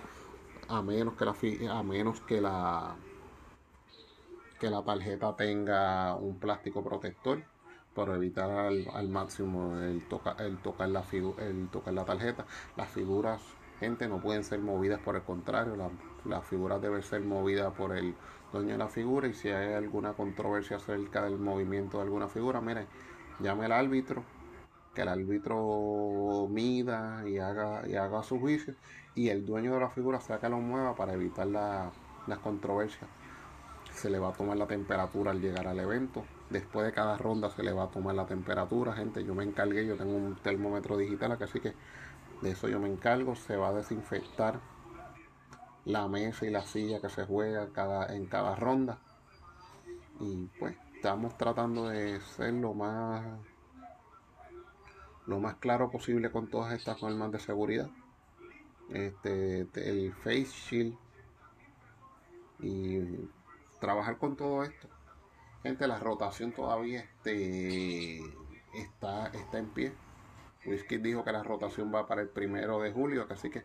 a menos que la a menos que la que la tarjeta tenga un plástico protector para evitar al, máximo el, toca, el tocar la el tocar la tarjeta. Las figuras gente no pueden ser movidas por el contrario, las la figuras deben ser movidas por el dueño de la figura y si hay alguna controversia acerca del movimiento de alguna figura, mire, llame al árbitro, que el árbitro mida y haga, y haga su juicio y el dueño de la figura sea que lo mueva para evitar las controversias. se le va a tomar la temperatura al llegar al evento. Después de cada ronda se le va a tomar la temperatura, gente. Yo me encargué, yo tengo un termómetro digital, así que de eso yo me encargo. Se va a desinfectar la mesa y la silla que se juega cada, en cada ronda. Y pues estamos tratando de ser lo más lo más claro posible con todas estas normas de seguridad. Este, el face shield y trabajar con todo esto. Gente, la rotación todavía este, está, está en pie. Whisky dijo que la rotación va para el primero de julio, así que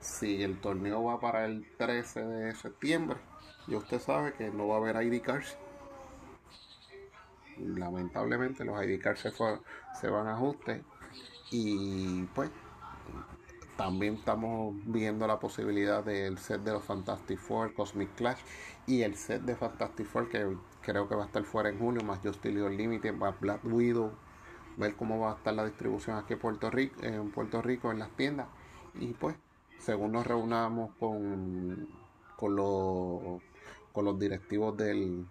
si el torneo va para el 13 de septiembre, ya usted sabe que no va a haber ID cards. Lamentablemente los ID cards se, van a ajuste y pues también estamos viendo la posibilidad del set de los Fantastic Four, Cosmic Clash y el set de Fantastic Four que creo que va a estar fuera en julio, más Justice Limited, más Black Widow, ver cómo va a estar la distribución aquí en Puerto Rico, en Puerto Rico en las tiendas. Y pues según nos reunamos con, con, los, con los directivos del,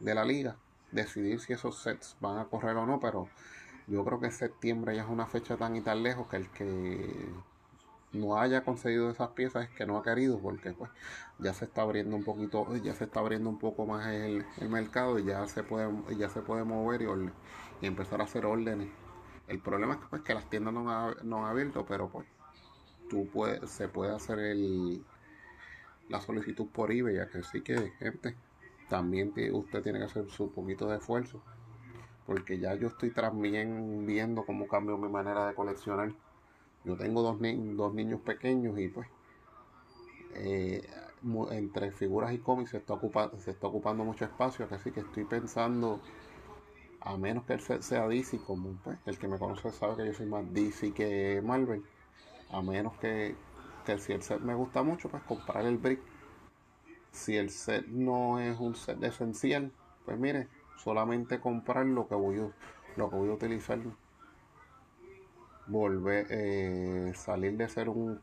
de la liga, decidir si esos sets van a correr o no, pero yo creo que septiembre ya es una fecha tan y tan lejos que el que no haya conseguido esas piezas es que no ha querido porque pues ya se está abriendo un poquito ya se está abriendo un poco más el, mercado y ya se puede ya se puede mover y, y empezar a hacer órdenes el problema es que, pues, que las tiendas no han, no han abierto pero pues tú puedes, se puede hacer el, la solicitud por eBay, ya que sí que, gente, también usted tiene que hacer su poquito de esfuerzo, porque ya yo estoy también viendo cómo cambio mi manera de coleccionar. Yo tengo dos, dos niños pequeños y pues eh, entre figuras y cómics se está, ocupando, se está ocupando mucho espacio, así que estoy pensando, a menos que él sea DC, como pues, el que me conoce sabe que yo soy más DC que Marvel a menos que, si el set me gusta mucho, pues comprar el brick. Si el set no es un set esencial, pues mire, solamente comprar lo que voy a, lo que voy a utilizar. Volver, eh, salir de ser un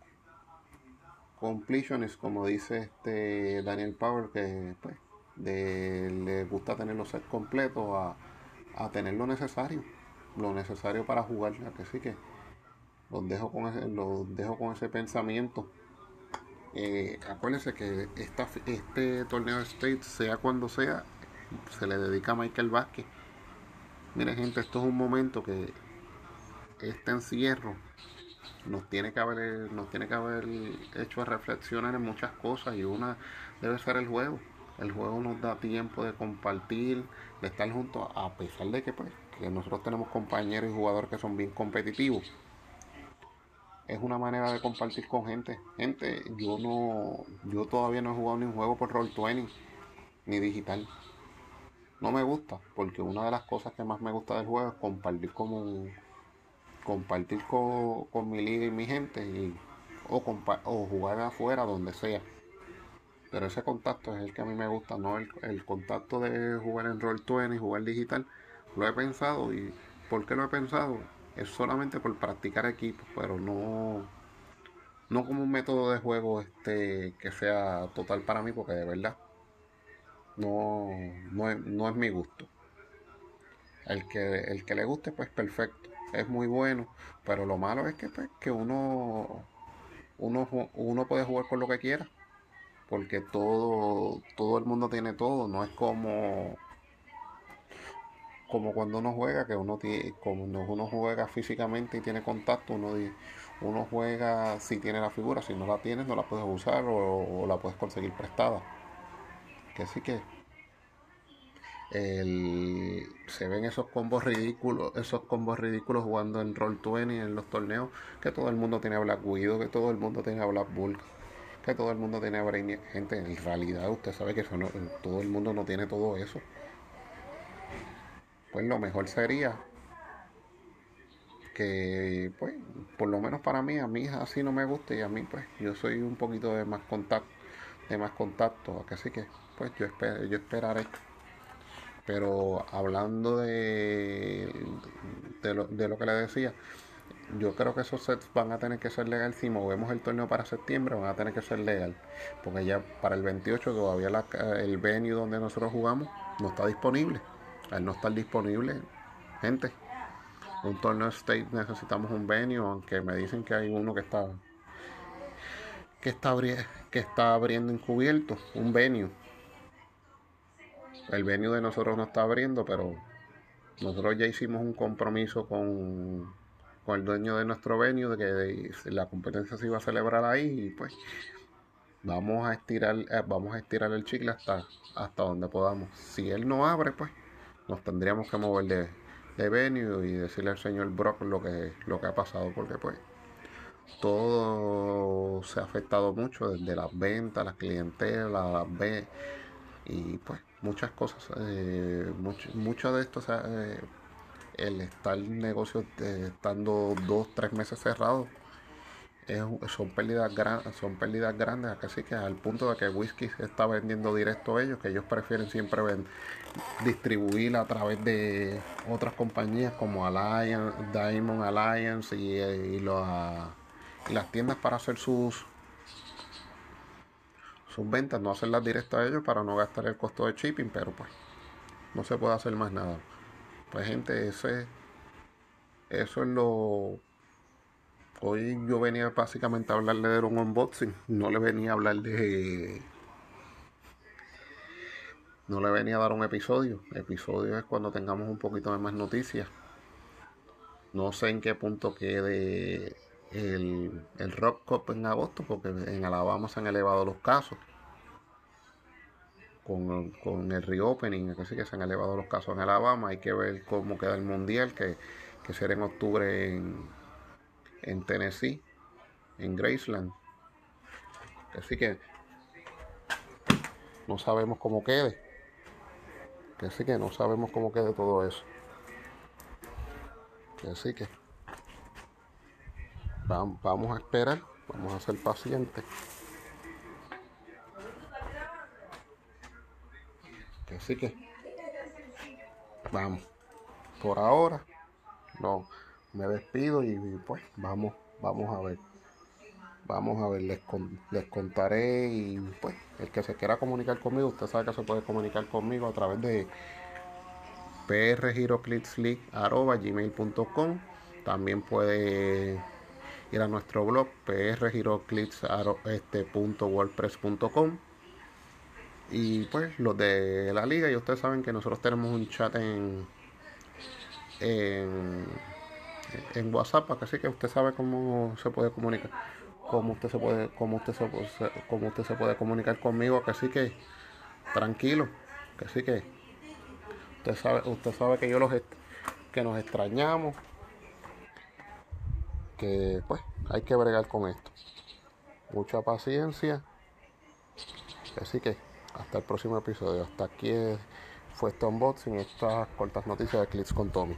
completionist, como dice este Daniel Power, que pues, le gusta tener los sets completos a, a tener lo necesario, lo necesario para jugar, que sí que los dejo con ese, los dejo con ese pensamiento. Eh, acuérdense que esta, este torneo de State, sea cuando sea, se le dedica a Michael Vázquez. Miren gente, esto es un momento que este encierro nos tiene que haber, nos tiene que haber hecho reflexionar en muchas cosas y una debe ser el juego. El juego nos da tiempo de compartir, de estar juntos, a pesar de que pues, que nosotros tenemos compañeros y jugadores que son bien competitivos es una manera de compartir con gente. Gente, yo no, yo todavía no he jugado ni un juego por Roll20 ni digital. No me gusta, porque una de las cosas que más me gusta del juego es compartir como compartir con, mi liga y mi gente y, o jugar afuera donde sea. Pero ese contacto es el que a mí me gusta, no el, el contacto de jugar en Roll20 y jugar digital. Lo he pensado y ¿por qué lo he pensado? es solamente por practicar equipos, pero no, no como un método de juego este que sea total para mí, porque de verdad no, no, es, mi gusto. El que, el que le guste, pues perfecto, es muy bueno, pero lo malo es que, pues, que uno, uno, uno puede jugar con lo que quiera, porque todo, todo el mundo tiene todo, no es como como cuando uno juega, que uno tiene, como uno juega físicamente y tiene contacto, uno, uno juega si tiene la figura, si no la tienes no la puedes usar o, la puedes conseguir prestada. Que sí que se ven esos combos ridículos, esos combos ridículos jugando en Roll20 en los torneos, que todo el mundo tiene a Black Widow, que todo el mundo tiene a Black Bull, que todo el mundo tiene a Brainiac. Gente, en realidad usted sabe que todo el mundo no tiene todo eso pues lo mejor sería que, pues, por lo menos para mí, a mí así no me gusta y a mí, pues, yo soy un poquito de más contacto, de más contacto, así que, pues, yo, espero, yo esperaré. Pero hablando de, de, lo, de lo que le decía, yo creo que esos sets van a tener que ser legal. Si movemos el torneo para septiembre van a tener que ser legal. Porque ya para el 28 todavía el venue donde nosotros jugamos no está disponible. Al no estar disponible gente un torneo state necesitamos un venue aunque me dicen que hay uno que está que está, que está abriendo encubierto un venue. El venue de nosotros no está abriendo pero nosotros ya hicimos un compromiso con con el dueño de nuestro venue de que la competencia se iba a celebrar ahí y pues vamos a estirar eh, vamos a estirar el chicle hasta hasta donde podamos. Si él no abre pues nos tendríamos que mover de, de venue y decirle al señor Brock lo que lo que ha pasado porque pues todo se ha afectado mucho desde las ventas las clientelas las B y pues muchas cosas eh, mucho, de esto se eh, el estar negocio eh, estando dos, tres meses cerrados son pérdidas grandes, son pérdidas grandes, así que al punto de que whisky se está vendiendo directo ellos, que ellos prefieren siempre distribuir a través de otras compañías como Alliance, Diamond Alliance y, y, las tiendas para hacer sus sus ventas, no hacerlas directo a ellos para no gastar el costo de shipping, pero pues no se puede hacer más nada. Pues gente, ese, eso es lo... Hoy yo venía básicamente a hablarle de un unboxing, no le venía a hablar de... No le venía a dar un episodio. Episodio es cuando tengamos un poquito de más noticias. No sé en qué punto quede el, el Rock Cup en agosto, porque en Alabama se han elevado los casos con, el reopening, así que se han elevado los casos en Alabama. Hay que ver cómo queda el mundial, que, será en octubre en, en Tennessee, en Graceland. Así que no sabemos cómo quede. Así que no sabemos cómo quede todo eso. Así que vamos a esperar, vamos a ser pacientes. Así que vamos. Por ahora no me despido y pues vamos, vamos a ver. Vamos a ver, les, les contaré y pues el que se quiera comunicar conmigo, usted sabe que se puede comunicar conmigo a través de prgiroclicksleague.gmail.com También puede ir a nuestro blog prgiroclips.wordpress.com y pues los de la liga, y ustedes saben que nosotros tenemos un chat en, en, en WhatsApp, así que usted sabe cómo se puede comunicar, cómo usted se puede, cómo usted se, cómo usted se puede comunicar conmigo, así que tranquilo, así que usted sabe, usted sabe que yo los que nos extrañamos, que pues hay que bregar con esto. Mucha paciencia. Así que hasta el próximo episodio. Hasta aquí fue este unboxing, estas cortas noticias de Clips con Tommy.